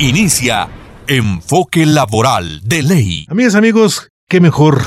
Inicia Enfoque Laboral de Ley. Amigas, amigos, qué mejor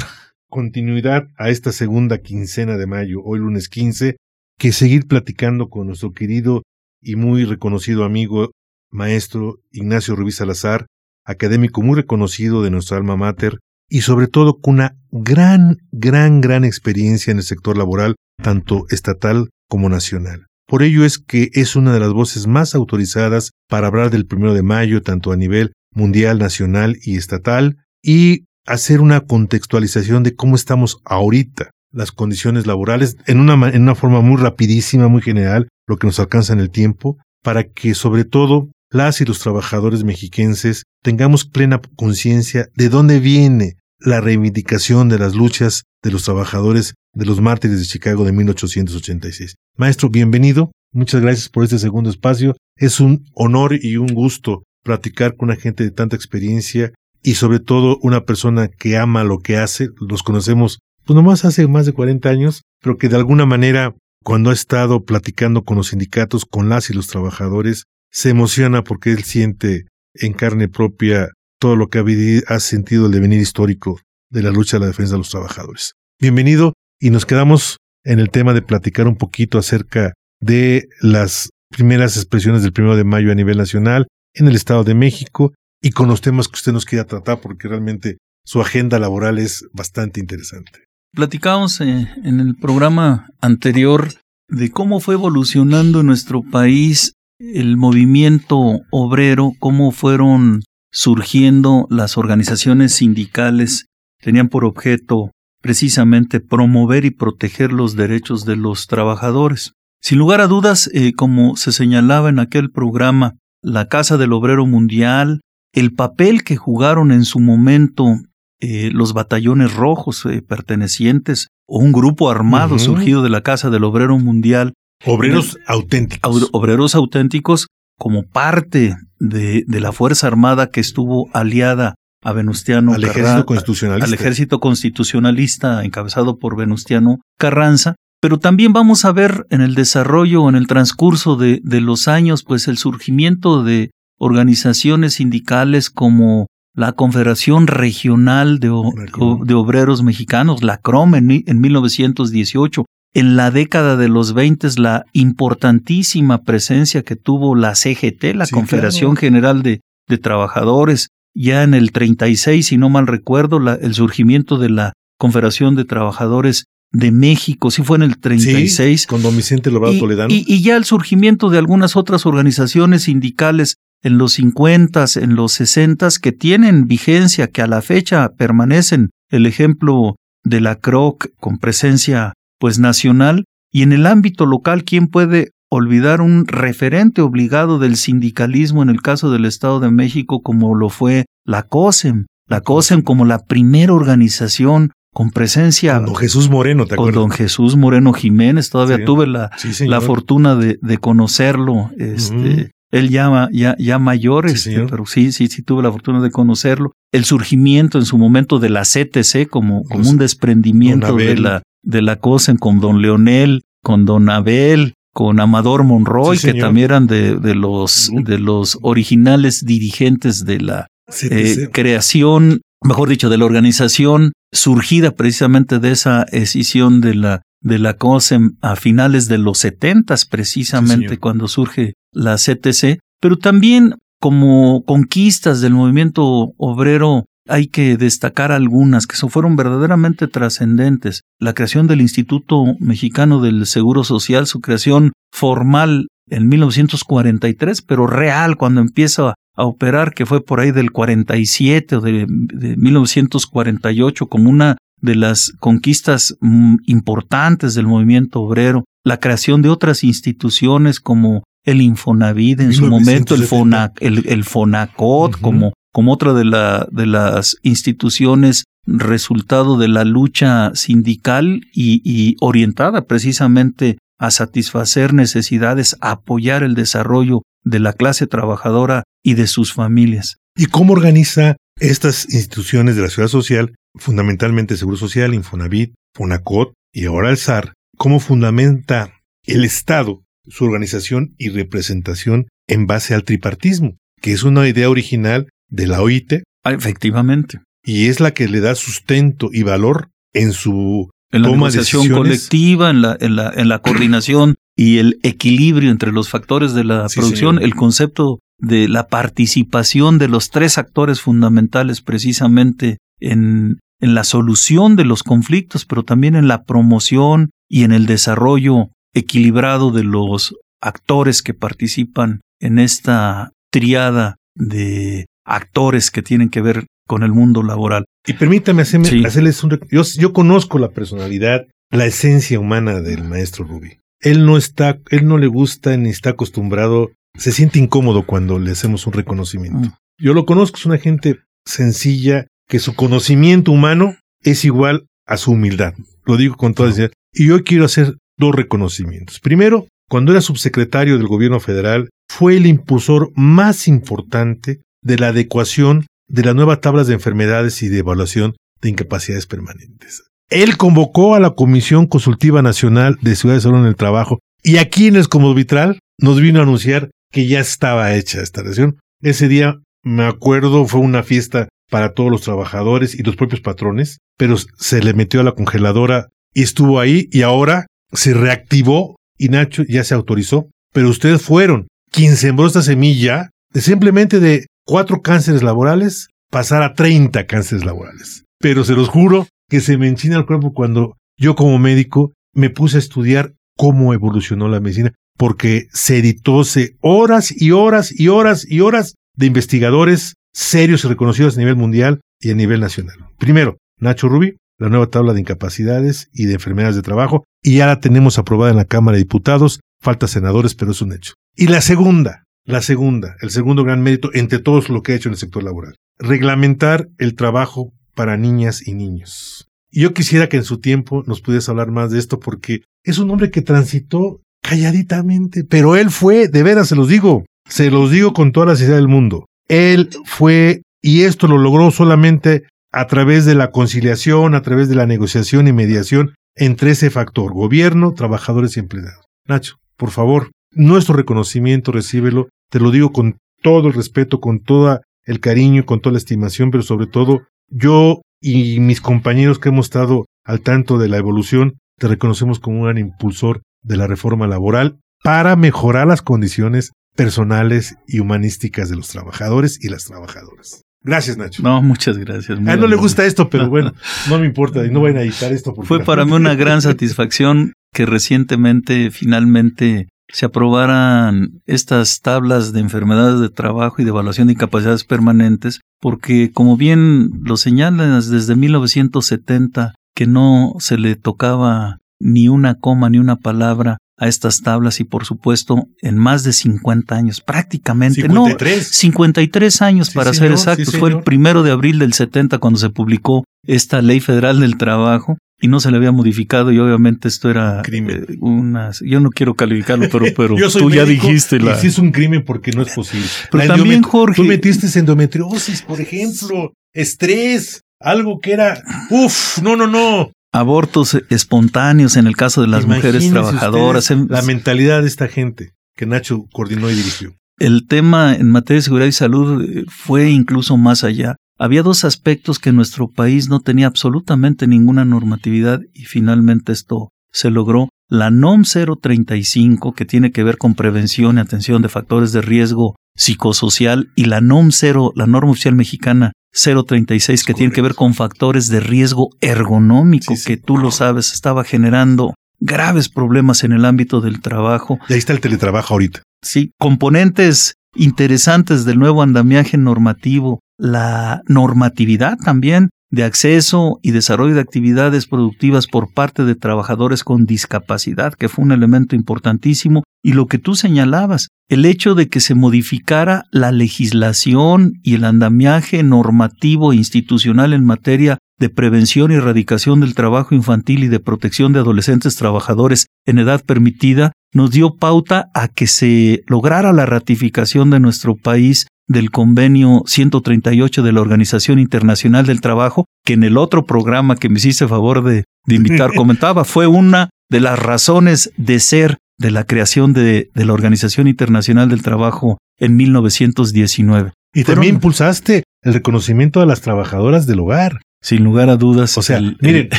continuidad a esta segunda quincena de mayo, hoy lunes 15, que seguir platicando con nuestro querido y muy reconocido amigo, maestro Ignacio Rubí Salazar, académico muy reconocido de nuestra alma mater y sobre todo con una gran, gran, gran experiencia en el sector laboral, tanto estatal como nacional. Por ello es que es una de las voces más autorizadas para hablar del primero de mayo, tanto a nivel mundial, nacional y estatal, y hacer una contextualización de cómo estamos ahorita, las condiciones laborales, en una, forma muy rapidísima, muy general, lo que nos alcanza en el tiempo, para que sobre todo las y los trabajadores mexiquenses tengamos plena conciencia de dónde viene la reivindicación de las luchas de los trabajadores de los mártires de Chicago de 1886. Maestro, bienvenido. Muchas gracias por este segundo espacio. Es un honor y un gusto platicar con una gente de tanta experiencia y sobre todo una persona que ama lo que hace. Los conocemos pues nomás hace más de 40 años, pero que de alguna manera cuando ha estado platicando con los sindicatos, con las y los trabajadores, se emociona porque él siente en carne propia todo lo que ha, ha sentido el devenir histórico de la lucha de la defensa de los trabajadores. Bienvenido y nos quedamos en el tema de platicar un poquito acerca de las primeras expresiones del primero de mayo a nivel nacional en el Estado de México y con los temas que usted nos quiera tratar porque realmente su agenda laboral es bastante interesante. Platicamos eh, en el programa anterior de cómo fue evolucionando en nuestro país el movimiento obrero, cómo fueron surgiendo las organizaciones sindicales, tenían por objeto precisamente promover y proteger los derechos de los trabajadores. Sin lugar a dudas, eh, como se señalaba en aquel programa, la Casa del Obrero Mundial, el papel que jugaron en su momento eh, los batallones rojos eh, pertenecientes o un grupo armado surgido de la Casa del Obrero Mundial. Obreros auténticos. Obreros auténticos como parte de, de la Fuerza Armada que estuvo aliada a Venustiano al ejército constitucionalista. al ejército constitucionalista encabezado por Venustiano Carranza, pero también vamos a ver en el desarrollo, en el transcurso de, de los años, pues el surgimiento de organizaciones sindicales como la Confederación Regional de, de Obreros Mexicanos, la CROM, en, en 1918. En la década de los 20, la importantísima presencia que tuvo la CGT, la Confederación General de, de Trabajadores, ya en el 36, si no mal recuerdo, el surgimiento de la Confederación de Trabajadores de México, sí fue en el 36. con don Vicente Lobato Toledano. Y, ya el surgimiento de algunas otras organizaciones sindicales en los 50, en los 60, que tienen vigencia, que a la fecha permanecen. El ejemplo de la CROC con presencia pues nacional y en el ámbito local, ¿quién puede olvidar un referente obligado del sindicalismo en el caso del Estado de México como lo fue la COSEM, la COSEM como la primera organización con presencia. Con don Jesús Moreno, ¿te acuerdas? Con don Jesús Moreno Jiménez, todavía tuve la, la fortuna de, de conocerlo. Este, Él ya, ya, ya mayor, este, pero sí, sí, sí tuve la fortuna de conocerlo. El surgimiento en su momento de la CTC como, como un desprendimiento de la, de la COSEM con don Leonel, con don Abel, con Amador Monroy, que también eran de, de los, de los originales dirigentes de la eh, creación, mejor dicho, de la organización surgida precisamente de esa escisión de la, de la COSEM a finales de los setentas, precisamente cuando surge la CTC, pero también como conquistas del movimiento obrero hay que destacar algunas que fueron verdaderamente trascendentes. La creación del Instituto Mexicano del Seguro Social, su creación formal en 1943, pero real cuando empieza a operar, que fue por ahí del 47 o de, 1948, como una de las conquistas mm, importantes del movimiento obrero, la creación de otras instituciones como el Infonavit en su momento, el, el, Fonacot como, como otra de, la, de las instituciones resultado de la lucha sindical y, y orientada precisamente a satisfacer necesidades, a apoyar el desarrollo de la clase trabajadora y de sus familias. ¿Y cómo organiza estas instituciones de la ciudad social, fundamentalmente Seguro Social, Infonavit, Fonacot y ahora el SAR, cómo fundamenta el Estado su organización y representación en base al tripartismo, que es una idea original de la OIT. Ah, efectivamente. Y es la que le da sustento y valor en su en la negociación colectiva, en la, en, la, en la coordinación y el equilibrio entre los factores de la producción, el concepto de la participación de los tres actores fundamentales precisamente en, en la solución de los conflictos, pero también en la promoción y en el desarrollo equilibrado de los actores que participan en esta triada de actores que tienen que ver con el mundo laboral. Y permítame hacerles un... Yo, yo conozco la personalidad, la esencia humana del maestro Ruby. Él no está, él no le gusta ni está acostumbrado, se siente incómodo cuando le hacemos un reconocimiento. Mm. Yo lo conozco, es una gente sencilla, que su conocimiento humano es igual a su humildad. Lo digo con toda sinceridad. Y yo quiero hacer dos reconocimientos. Primero, cuando era subsecretario del gobierno federal, fue el impulsor más importante de la adecuación de las nuevas tablas de enfermedades y de evaluación de incapacidades permanentes. Él convocó a la Comisión Consultiva Nacional de Ciudad de Salud en el Trabajo y aquí en como Vitral nos vino a anunciar que ya estaba hecha esta reacción. Ese día, me acuerdo, fue una fiesta para todos los trabajadores y los propios patrones, pero se le metió a la congeladora y estuvo ahí y ahora se reactivó y Nacho ya se autorizó, pero ustedes fueron quien sembró esta semilla de simplemente de cuatro cánceres laborales pasar a 30 cánceres laborales. Pero se los juro que se me enchina el cuerpo cuando yo como médico me puse a estudiar cómo evolucionó la medicina, porque se editóse horas y horas y horas y horas de investigadores serios y reconocidos a nivel mundial y a nivel nacional. Primero, Nacho Rubi, la nueva tabla de incapacidades y de enfermedades de trabajo, y ya la tenemos aprobada en la Cámara de Diputados, falta senadores, pero es un hecho. Y la segunda, la segunda, el segundo gran mérito entre todos lo que ha hecho en el sector laboral, reglamentar el trabajo para niñas y niños. Yo quisiera que en su tiempo nos pudieras hablar más de esto porque es un hombre que transitó calladitamente, pero él fue, de veras se los digo, se los digo con toda la sinceridad del mundo, él fue, y esto lo logró solamente a través de la conciliación, a través de la negociación y mediación entre ese factor, gobierno, trabajadores y empleados. Nacho, por favor, nuestro reconocimiento, recíbelo, te lo digo con todo el respeto, con todo el cariño, con toda la estimación, pero sobre todo yo y mis compañeros que hemos estado al tanto de la evolución, te reconocemos como un gran impulsor de la reforma laboral para mejorar las condiciones personales y humanísticas de los trabajadores y las trabajadoras. Gracias, Nacho. No, muchas gracias. A él no le gusta esto, pero bueno, no me importa y no vayan a editar esto. Fue para mí una gran satisfacción que recientemente finalmente se aprobaran estas tablas de enfermedades de trabajo y de evaluación de incapacidades permanentes, porque como bien lo señalan desde 1970 que no se le tocaba ni una coma ni una palabra a estas tablas y por supuesto en más de 50 años, prácticamente, 53. no, 53 años para ser exactos, fue el primero de abril del 70 cuando se publicó esta ley federal del trabajo y no se le había modificado y obviamente esto era crimen. Eh, unas yo no quiero calificarlo pero pero tú ya dijiste la y sí es un crimen porque no es posible. Pero también Jorge tú metiste endometriosis por ejemplo estrés algo que era uf no no no abortos espontáneos en el caso de las mujeres trabajadoras. la mentalidad de esta gente que Nacho coordinó y dirigió. El tema en materia de seguridad y salud eh, fue incluso más allá. Había dos aspectos que nuestro país no tenía absolutamente ninguna normatividad y finalmente esto se logró. La NOM 035, que tiene que ver con prevención y atención de factores de riesgo psicosocial, y la NOM 0, la norma oficial mexicana 036 que tiene que ver con factores de riesgo ergonómico que tú lo sabes estaba generando graves problemas en el ámbito del trabajo. Y ahí está el teletrabajo ahorita. Sí, componentes interesantes del nuevo andamiaje normativo, la normatividad también de acceso y desarrollo de actividades productivas por parte de trabajadores con discapacidad, que fue un elemento importantísimo, y lo que tú señalabas, el hecho de que se modificara la legislación y el andamiaje normativo e institucional en materia de prevención y erradicación del trabajo infantil y de protección de adolescentes trabajadores en edad permitida, nos dio pauta a que se lograra la ratificación de nuestro país del convenio 138 de la Organización Internacional del Trabajo, que en el otro programa que me hiciste favor de, invitar comentaba, fue una de las razones de ser de la creación de, la Organización Internacional del Trabajo en 1919. Y también impulsaste el reconocimiento de las trabajadoras del hogar. Sin lugar a dudas. O sea, miren,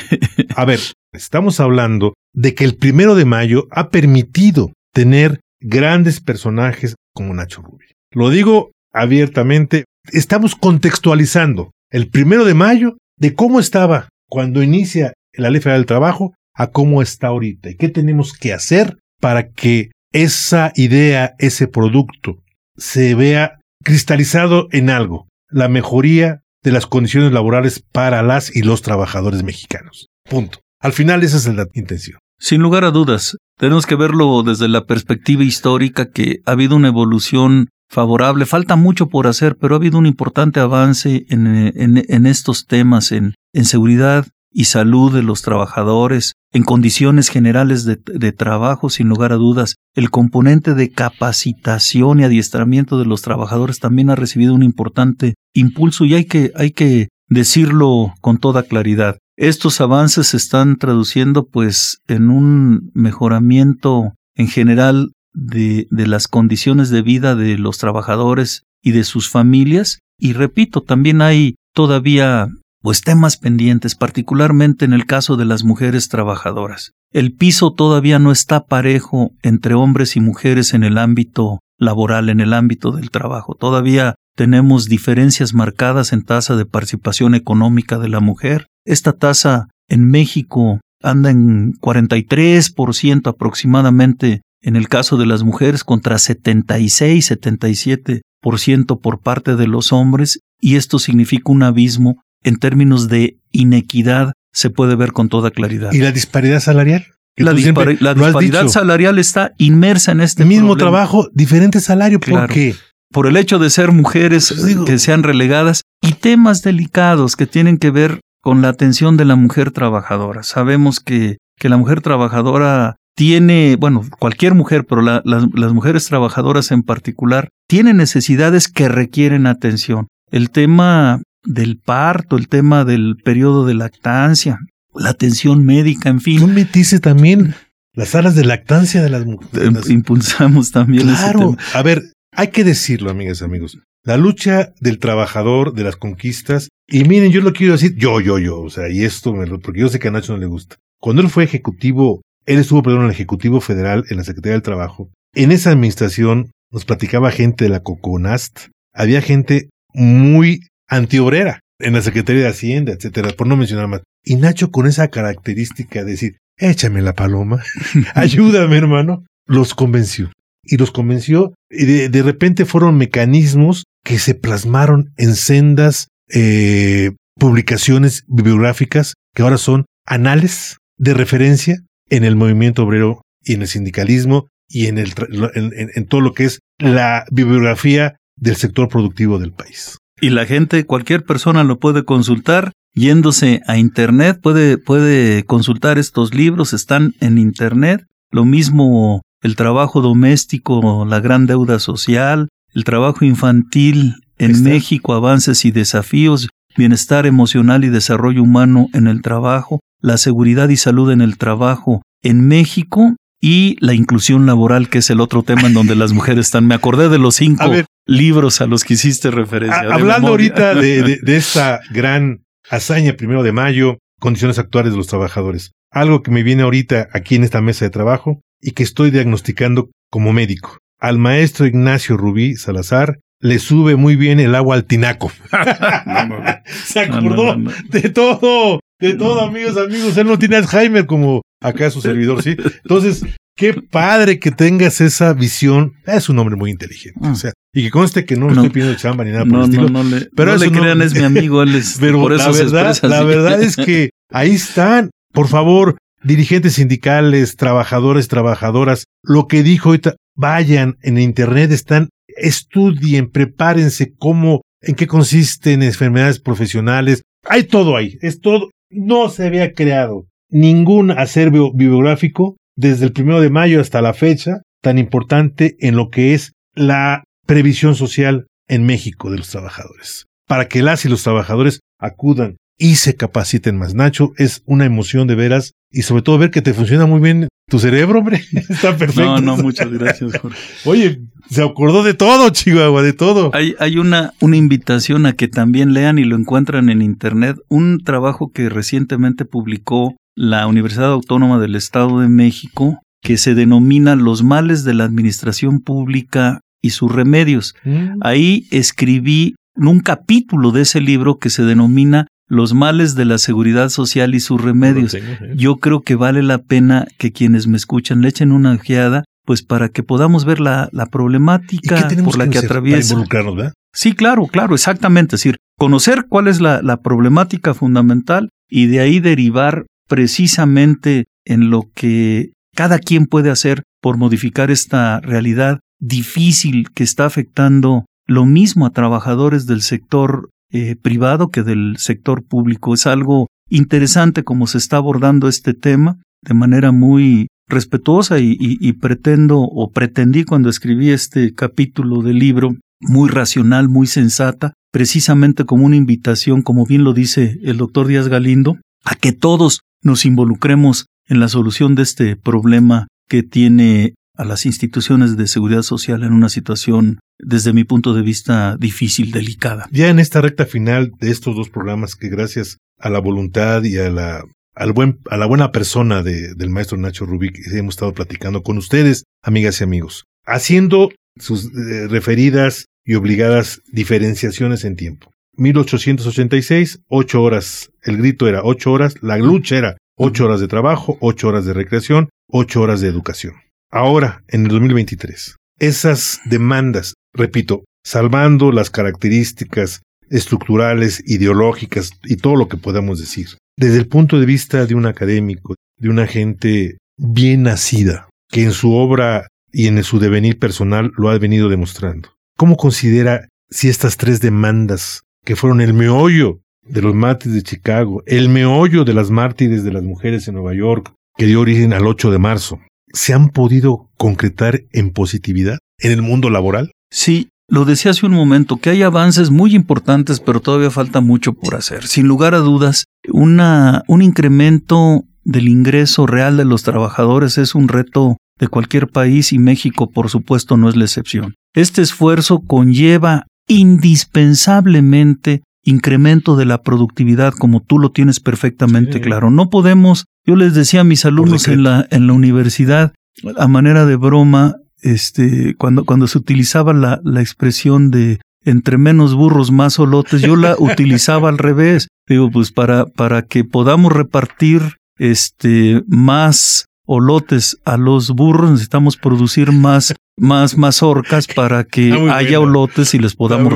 a ver, estamos hablando de que el primero de mayo ha permitido tener grandes personajes como Nacho Rubio. Lo digo abiertamente, estamos contextualizando el primero de mayo de cómo estaba cuando inicia la Ley Federal del Trabajo a cómo está ahorita y qué tenemos que hacer para que esa idea, ese producto, se vea cristalizado en algo, la mejoría de las condiciones laborales para las y los trabajadores mexicanos. Punto. Al final esa es la intención. Sin lugar a dudas, tenemos que verlo desde la perspectiva histórica que ha habido una evolución favorable. Falta mucho por hacer, pero ha habido un importante avance en, estos temas, en, seguridad y salud de los trabajadores, en condiciones generales de, de, trabajo, sin lugar a dudas. El componente de capacitación y adiestramiento de los trabajadores también ha recibido un importante impulso y hay que, hay que decirlo con toda claridad. Estos avances se están traduciendo pues en un mejoramiento en general de, las condiciones de vida de los trabajadores y de sus familias. Y repito, también hay todavía pues temas pendientes, particularmente en el caso de las mujeres trabajadoras. El piso todavía no está parejo entre hombres y mujeres en el ámbito laboral, en el ámbito del trabajo. Todavía tenemos diferencias marcadas en tasa de participación económica de la mujer. Esta tasa en México anda en 43% aproximadamente en el caso de las mujeres contra 76-77% por parte de los hombres y esto significa un abismo en términos de inequidad se puede ver con toda claridad. ¿Y la disparidad salarial? La, disparidad salarial está inmersa en este mismo trabajo, diferente salario. ¿Por qué? Por el hecho de ser mujeres pues que sean relegadas y temas delicados que tienen que ver con la atención de la mujer trabajadora. Sabemos que, que la mujer trabajadora tiene, bueno, cualquier mujer, pero las, las mujeres trabajadoras en particular, tienen necesidades que requieren atención. El tema del parto, el tema del periodo de lactancia, la atención médica, en fin. Tú metiste también las salas de lactancia de las mujeres. Impulsamos también ese tema. A ver, hay que decirlo, amigas y amigos. La lucha del trabajador, de las conquistas, y miren, yo lo quiero decir, yo, yo, yo, o sea, y esto, me lo, porque yo sé que a Nacho no le gusta. Cuando él fue ejecutivo, él estuvo, perdón, en el Ejecutivo Federal, en la Secretaría del Trabajo. En esa administración nos platicaba gente de la Coconast, había gente muy antiobrera en la Secretaría de Hacienda, etcétera, por no mencionar más. Y Nacho con esa característica de decir, échame la paloma, ayúdame hermano, los convenció. Y los convenció y de, repente fueron mecanismos que se plasmaron en sendas eh, publicaciones bibliográficas que ahora son anales de referencia en el movimiento obrero y en el sindicalismo y en, el, en todo lo que es la bibliografía del sector productivo del país. Y la gente, cualquier persona lo puede consultar yéndose a Internet, puede, puede consultar estos libros, están en Internet. Lo mismo el trabajo doméstico, la gran deuda social, el trabajo infantil en México, avances y desafíos, bienestar emocional y desarrollo humano en el trabajo, la seguridad y salud en el trabajo en México y la inclusión laboral, que es el otro tema en donde las mujeres están. Me acordé de los cinco libros a los que hiciste referencia. hablando ahorita de, de, esta gran hazaña primero de mayo, condiciones actuales de los trabajadores. Algo que me viene ahorita aquí en esta mesa de trabajo y que estoy diagnosticando como médico. Al maestro Ignacio Rubí Salazar le sube muy bien el agua al tinaco. Se acordó de todo, de todo, amigos, amigos. Él no tiene Alzheimer como acá su servidor, ¿sí? Entonces, Qué padre que tengas esa visión. Es un hombre muy inteligente. O sea, y que conste que no, le estoy pidiendo chamba ni nada por el estilo. No, no, le, pero no le crean, es mi amigo. Él es, pero por eso la verdad, la verdad es que ahí están. Por favor, dirigentes sindicales, trabajadores, trabajadoras, lo que dijo ahorita, vayan en internet, están, estudien, prepárense cómo, en qué consisten enfermedades profesionales. Hay todo ahí, es todo. No se había creado ningún acervo bibliográfico desde el primero de mayo hasta la fecha tan importante en lo que es la previsión social en México de los trabajadores. Para que las y los trabajadores acudan y se capaciten más. Nacho, es una emoción de veras y sobre todo ver que te funciona muy bien tu cerebro, hombre. Está perfecto. No, no, muchas gracias, Jorge. Oye, se acordó de todo, Chihuahua, de todo. Hay, hay una, una invitación a que también lean y lo encuentran en internet, un trabajo que recientemente publicó la Universidad Autónoma del Estado de México, que se denomina Los males de la administración pública y sus remedios. Mm. Ahí escribí un capítulo de ese libro que se denomina Los males de la seguridad social y sus remedios. Yo creo que vale la pena que quienes me escuchan le echen una ojeada, pues para que podamos ver la, la problemática por la que, atraviesa. Sí, claro, claro, exactamente. Es decir, conocer cuál es la, la problemática fundamental y de ahí derivar precisamente en lo que cada quien puede hacer por modificar esta realidad difícil que está afectando lo mismo a trabajadores del sector eh, privado que del sector público. Es algo interesante como se está abordando este tema de manera muy respetuosa y, pretendo o pretendí cuando escribí este capítulo del libro muy racional, muy sensata, precisamente como una invitación, como bien lo dice el doctor Díaz Galindo, a que todos nos involucremos en la solución de este problema que tiene a las instituciones de seguridad social en una situación, desde mi punto de vista, difícil, delicada. Ya en esta recta final de estos dos programas, que gracias a la voluntad y a la, al buen, a la buena persona de, del maestro Nacho Rubik, hemos estado platicando con ustedes, amigas y amigos, haciendo sus eh, referidas y obligadas diferenciaciones en tiempo. 1886, ocho horas. El grito era ocho horas, la lucha era ocho horas de trabajo, ocho horas de recreación, ocho horas de educación. Ahora, en el 2023, esas demandas, repito, salvando las características estructurales, ideológicas y todo lo que podamos decir, desde el punto de vista de un académico, de una gente bien nacida, que en su obra y en su devenir personal lo ha venido demostrando. ¿Cómo considera si estas tres demandas que fueron el meollo de los mártires de Chicago, el meollo de las mártires de las mujeres en Nueva York, que dio origen al 8 de marzo, ¿se han podido concretar en positividad en el mundo laboral? Sí, lo decía hace un momento, que hay avances muy importantes, pero todavía falta mucho por hacer. Sin lugar a dudas, una, un incremento del ingreso real de los trabajadores es un reto de cualquier país y México, por supuesto, no es la excepción. Este esfuerzo conlleva indispensablemente incremento de la productividad como tú lo tienes perfectamente claro. No podemos, yo les decía a mis alumnos en la, en la universidad, a manera de broma, este, cuando, cuando se utilizaba la, la expresión de entre menos burros más olotes, yo la utilizaba al revés. Digo, pues para, para que podamos repartir este más olotes a los burros, necesitamos producir más, más mazorcas para que haya olotes y les podamos...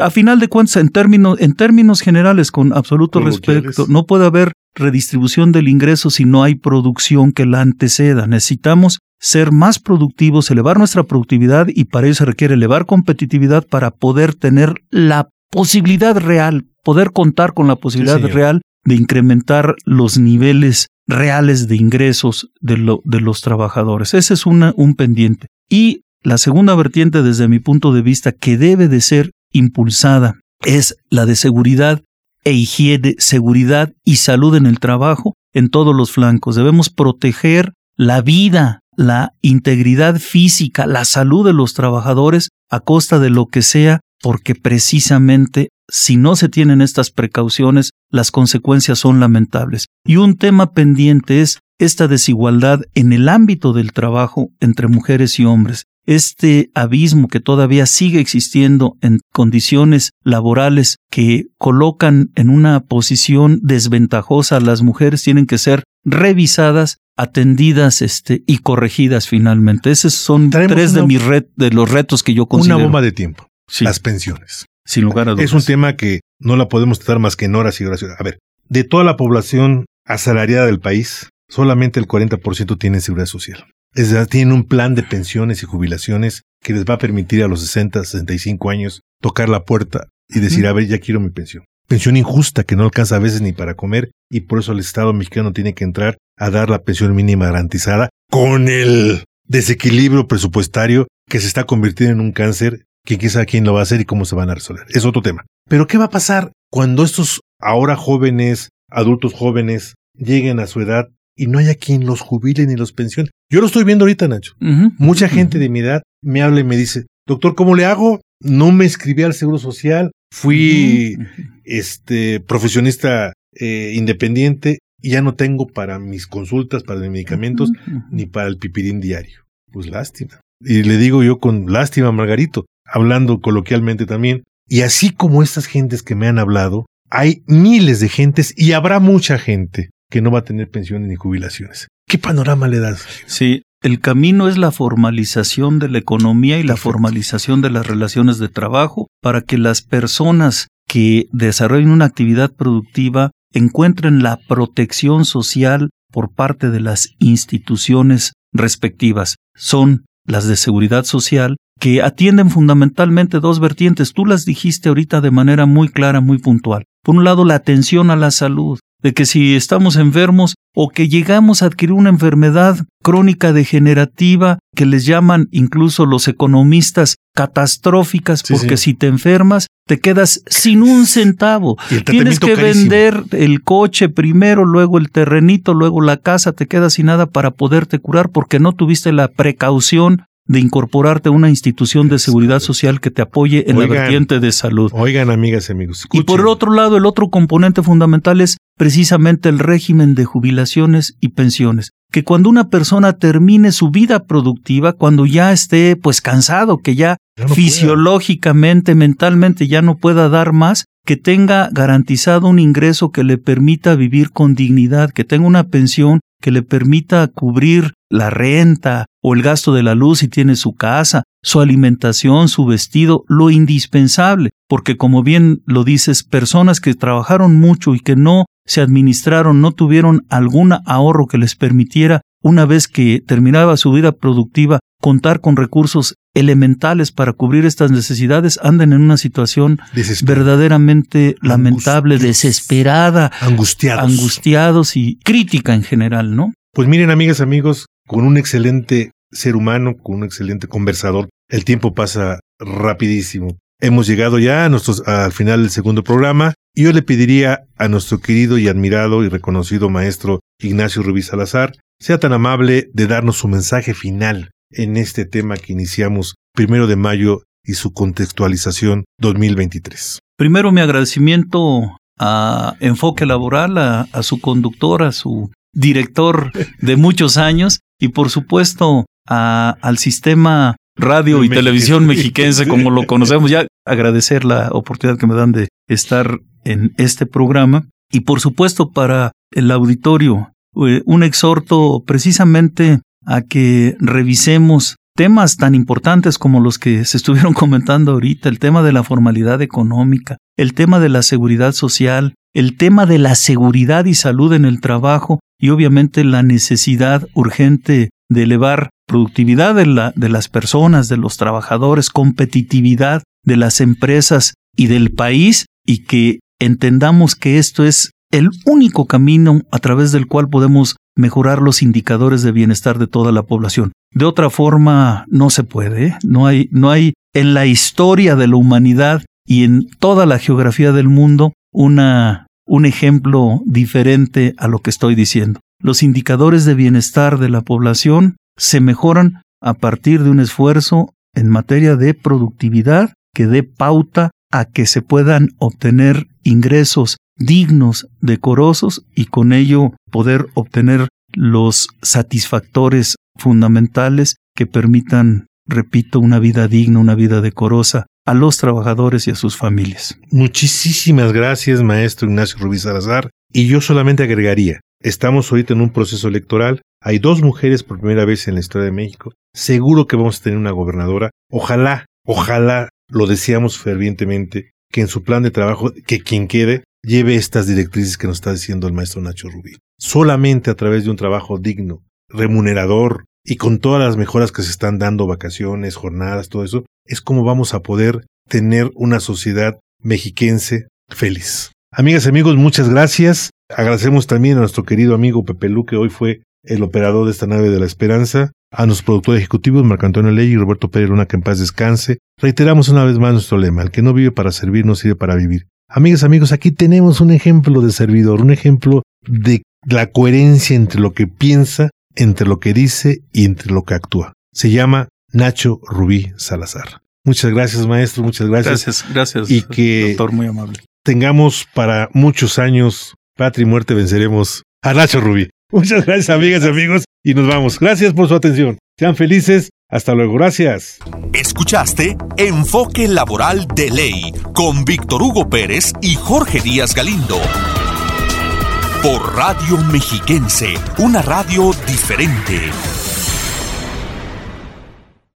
A final de cuentas, en términos, en términos generales, con absoluto respeto, no puede haber redistribución del ingreso si no hay producción que la anteceda. Necesitamos ser más productivos, elevar nuestra productividad y para eso se requiere elevar competitividad para poder tener la posibilidad real, poder contar con la posibilidad real de incrementar los niveles reales de ingresos de, lo, de los trabajadores. Ese es un pendiente. Y la segunda vertiente desde mi punto de vista que debe de ser impulsada es la de seguridad e higiene, seguridad y salud en el trabajo en todos los flancos. Debemos proteger la vida, la integridad física, la salud de los trabajadores a costa de lo que sea, porque precisamente si no se tienen estas precauciones, las consecuencias son lamentables. Y un tema pendiente es esta desigualdad en el ámbito del trabajo entre mujeres y hombres. Este abismo que todavía sigue existiendo en condiciones laborales que colocan en una posición desventajosa a las mujeres tienen que ser revisadas, atendidas este, y corregidas finalmente. Esos son tres de, mis de los retos que yo considero. Una bomba de tiempo. Las pensiones. Sin lugar a dudas. Es un tema que no la podemos tratar más que en horas y horas. A ver, de toda la población asalariada del país, solamente el 40% tiene seguridad social. Es decir, tienen un plan de pensiones y jubilaciones que les va a permitir a los 60, 65 años tocar la puerta y decir, a ver, ya quiero mi pensión. Pensión injusta que no alcanza a veces ni para comer y por eso el Estado mexicano tiene que entrar a dar la pensión mínima garantizada con el desequilibrio presupuestario que se está convirtiendo en un cáncer que quizá quién lo va a hacer y cómo se van a resolver. Es otro tema. Pero ¿qué va a pasar cuando estos ahora jóvenes, adultos jóvenes, lleguen a su edad y no haya quien los jubile ni los pensione? Yo lo estoy viendo ahorita, Nacho. Mucha gente de mi edad me habla y me dice, doctor, ¿cómo le hago? No me inscribí al Seguro Social, fui este profesionista eh, independiente y ya no tengo para mis consultas, para mis medicamentos, ni para el pipirín diario. Pues lástima. Y le digo yo con lástima, Margarito, hablando coloquialmente también. Y así como estas gentes que me han hablado, hay miles de gentes y habrá mucha gente que no va a tener pensiones ni jubilaciones. ¿Qué panorama le das? Sí, el camino es la formalización de la economía y la formalización de las relaciones de trabajo para que las personas que desarrollen una actividad productiva encuentren la protección social por parte de las instituciones respectivas. Son las de seguridad social, que atienden fundamentalmente dos vertientes. Tú las dijiste ahorita de manera muy clara, muy puntual. Por un lado, la atención a la salud, de que si estamos enfermos o que llegamos a adquirir una enfermedad crónica degenerativa que les llaman incluso los economistas catastróficas, porque si te enfermas te quedas sin un centavo. Tienes que vender el coche primero, luego el terrenito, luego la casa, te quedas sin nada para poderte curar porque no tuviste la precaución de incorporarte a una institución de seguridad social que te apoye en la vertiente de salud. Oigan, amigas y amigos. Y por el otro lado, el otro componente fundamental es precisamente el régimen de jubilaciones y pensiones. Que cuando una persona termine su vida productiva, cuando ya esté pues cansado, que ya, fisiológicamente, mentalmente ya no pueda dar más, que tenga garantizado un ingreso que le permita vivir con dignidad, que tenga una pensión que le permita cubrir la renta o el gasto de la luz si tiene su casa, su alimentación, su vestido, lo indispensable, porque como bien lo dices, personas que trabajaron mucho y que no se administraron, no tuvieron algún ahorro que les permitiera, una vez que terminaba su vida productiva, contar con recursos elementales para cubrir estas necesidades, andan en una situación verdaderamente lamentable, desesperada, angustiados. angustiados y crítica en general, ¿no? Pues miren, amigas, amigos, con un excelente ser humano, con un excelente conversador, el tiempo pasa rapidísimo. Hemos llegado ya a al final del segundo programa y yo le pediría a nuestro querido y admirado y reconocido maestro Ignacio Rubí Salazar, sea tan amable de darnos su mensaje final en este tema que iniciamos primero de mayo y su contextualización 2023. Primero mi agradecimiento a Enfoque Laboral, a su conductor, a su director de muchos años y por supuesto al sistema radio y televisión mexiquense como lo conocemos. Ya agradecer la oportunidad que me dan de estar en este programa y por supuesto para el auditorio eh, un exhorto precisamente a que revisemos temas tan importantes como los que se estuvieron comentando ahorita, el tema de la formalidad económica, el tema de la seguridad social, el tema de la seguridad y salud en el trabajo y obviamente la necesidad urgente de elevar productividad de, de las personas, de los trabajadores, competitividad de las empresas y del país y que entendamos que esto es el único camino a través del cual podemos mejorar los indicadores de bienestar de toda la población. De otra forma no se puede, ¿eh? no hay no hay en la historia de la humanidad y en toda la geografía del mundo una un ejemplo diferente a lo que estoy diciendo. Los indicadores de bienestar de la población se mejoran a partir de un esfuerzo en materia de productividad que dé pauta a que se puedan obtener ingresos dignos, decorosos y con ello poder obtener los satisfactores fundamentales que permitan, repito, una vida digna, una vida decorosa a los trabajadores y a sus familias. Muchísimas gracias, maestro Ignacio Rubí Salazar. Y yo solamente agregaría, estamos ahorita en un proceso electoral, hay dos mujeres por primera vez en la historia de México, seguro que vamos a tener una gobernadora, ojalá, ojalá, lo deseamos fervientemente, que en su plan de trabajo, que quien quede, lleve estas directrices que nos está diciendo el maestro Nacho Rubí. Solamente a través de un trabajo digno, remunerador y con todas las mejoras que se están dando, vacaciones, jornadas, todo eso, es como vamos a poder tener una sociedad mexiquense feliz. Amigas y amigos, muchas gracias. Agradecemos también a nuestro querido amigo Pepe Lu, que hoy fue el operador de esta nave de la esperanza, a nuestros productores ejecutivos, Marco Antonio Ley y Roberto Pérez Luna, que en paz descanse. Reiteramos una vez más nuestro lema, el que no vive para servir no sirve para vivir. Amigas, amigos, aquí tenemos un ejemplo de servidor, un ejemplo de la coherencia entre lo que piensa, entre lo que dice y entre lo que actúa. Se llama Nacho Rubí Salazar. Muchas gracias, maestro, muchas gracias. Gracias, gracias. Y que doctor, muy amable. tengamos para muchos años, patria y muerte venceremos a Nacho Rubí. Muchas gracias, amigas y amigos, y nos vamos. Gracias por su atención. Sean felices. Hasta luego. Gracias. Escuchaste Enfoque Laboral de Ley con Víctor Hugo Pérez y Jorge Díaz Galindo. Por Radio Mexiquense, una radio diferente.